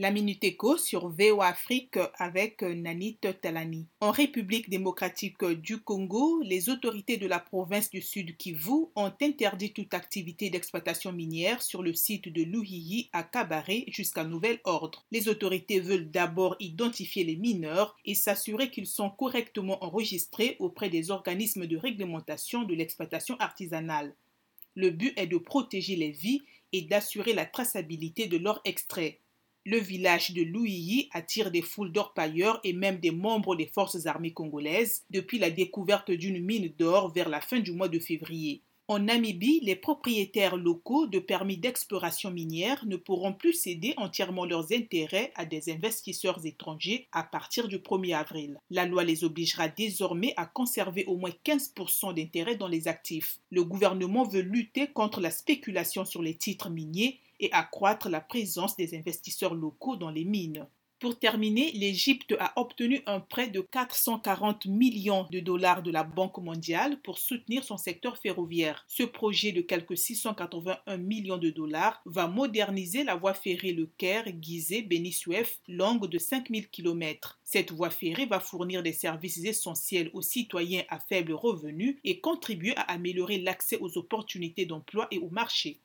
La Minute Éco sur VOA Afrique avec Nanit Talani. En République démocratique du Congo, les autorités de la province du Sud Kivu ont interdit toute activité d'exploitation minière sur le site de Luhihi à Kabare jusqu'à nouvel ordre. Les autorités veulent d'abord identifier les mineurs et s'assurer qu'ils sont correctement enregistrés auprès des organismes de réglementation de l'exploitation artisanale. Le but est de protéger les vies et d'assurer la traçabilité de leur extrait. Le village de Louilly attire des foules d'orpailleurs et même des membres des forces armées congolaises depuis la découverte d'une mine d'or vers la fin du mois de février. En Namibie, les propriétaires locaux de permis d'exploration minière ne pourront plus céder entièrement leurs intérêts à des investisseurs étrangers à partir du 1er avril. La loi les obligera désormais à conserver au moins 15% d'intérêts dans les actifs. Le gouvernement veut lutter contre la spéculation sur les titres miniers et accroître la présence des investisseurs locaux dans les mines. Pour terminer, l'Égypte a obtenu un prêt de 440 millions de dollars de la Banque mondiale pour soutenir son secteur ferroviaire. Ce projet de quelques 681 millions de dollars va moderniser la voie ferrée Le Caire, Gizeh, Beni Suef, longue de 5000 km. Cette voie ferrée va fournir des services essentiels aux citoyens à faible revenu et contribuer à améliorer l'accès aux opportunités d'emploi et au marché.